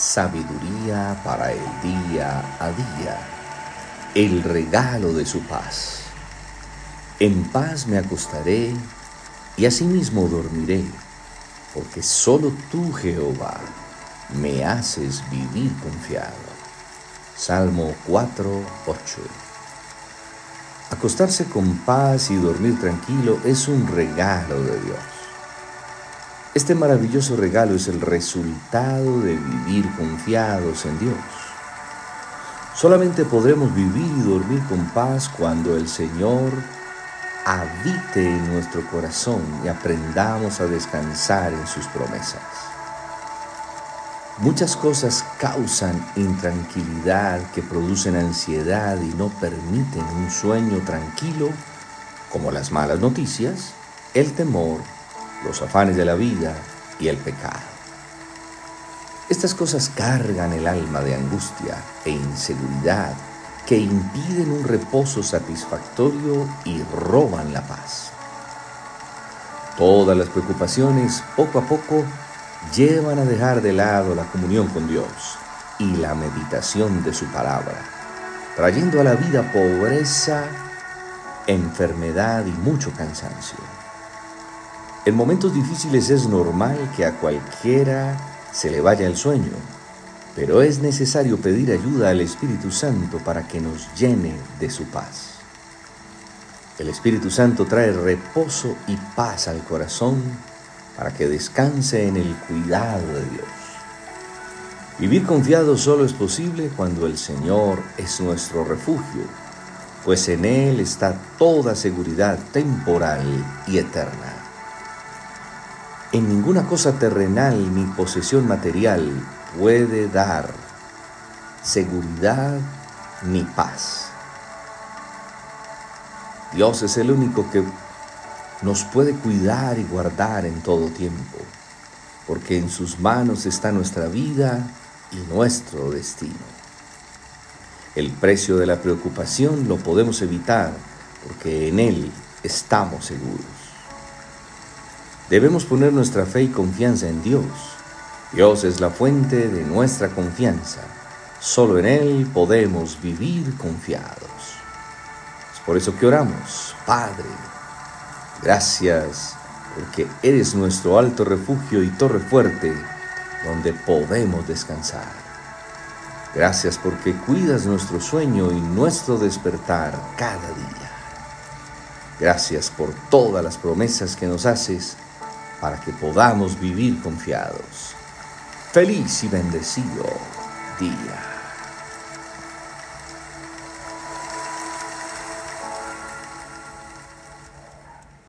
sabiduría para el día a día, el regalo de su paz. En paz me acostaré y asimismo dormiré, porque solo tú, Jehová, me haces vivir confiado. Salmo 4, 8. Acostarse con paz y dormir tranquilo es un regalo de Dios. Este maravilloso regalo es el resultado de vivir confiados en Dios. Solamente podremos vivir y dormir con paz cuando el Señor habite en nuestro corazón y aprendamos a descansar en sus promesas. Muchas cosas causan intranquilidad que producen ansiedad y no permiten un sueño tranquilo, como las malas noticias, el temor, los afanes de la vida y el pecado. Estas cosas cargan el alma de angustia e inseguridad que impiden un reposo satisfactorio y roban la paz. Todas las preocupaciones poco a poco llevan a dejar de lado la comunión con Dios y la meditación de su palabra, trayendo a la vida pobreza, enfermedad y mucho cansancio. En momentos difíciles es normal que a cualquiera se le vaya el sueño, pero es necesario pedir ayuda al Espíritu Santo para que nos llene de su paz. El Espíritu Santo trae reposo y paz al corazón para que descanse en el cuidado de Dios. Vivir confiado solo es posible cuando el Señor es nuestro refugio, pues en Él está toda seguridad temporal y eterna. En ninguna cosa terrenal ni posesión material puede dar seguridad ni paz. Dios es el único que nos puede cuidar y guardar en todo tiempo, porque en sus manos está nuestra vida y nuestro destino. El precio de la preocupación lo podemos evitar porque en Él estamos seguros. Debemos poner nuestra fe y confianza en Dios. Dios es la fuente de nuestra confianza. Solo en Él podemos vivir confiados. Es por eso que oramos, Padre, gracias porque eres nuestro alto refugio y torre fuerte donde podemos descansar. Gracias porque cuidas nuestro sueño y nuestro despertar cada día. Gracias por todas las promesas que nos haces para que podamos vivir confiados. Feliz y bendecido día.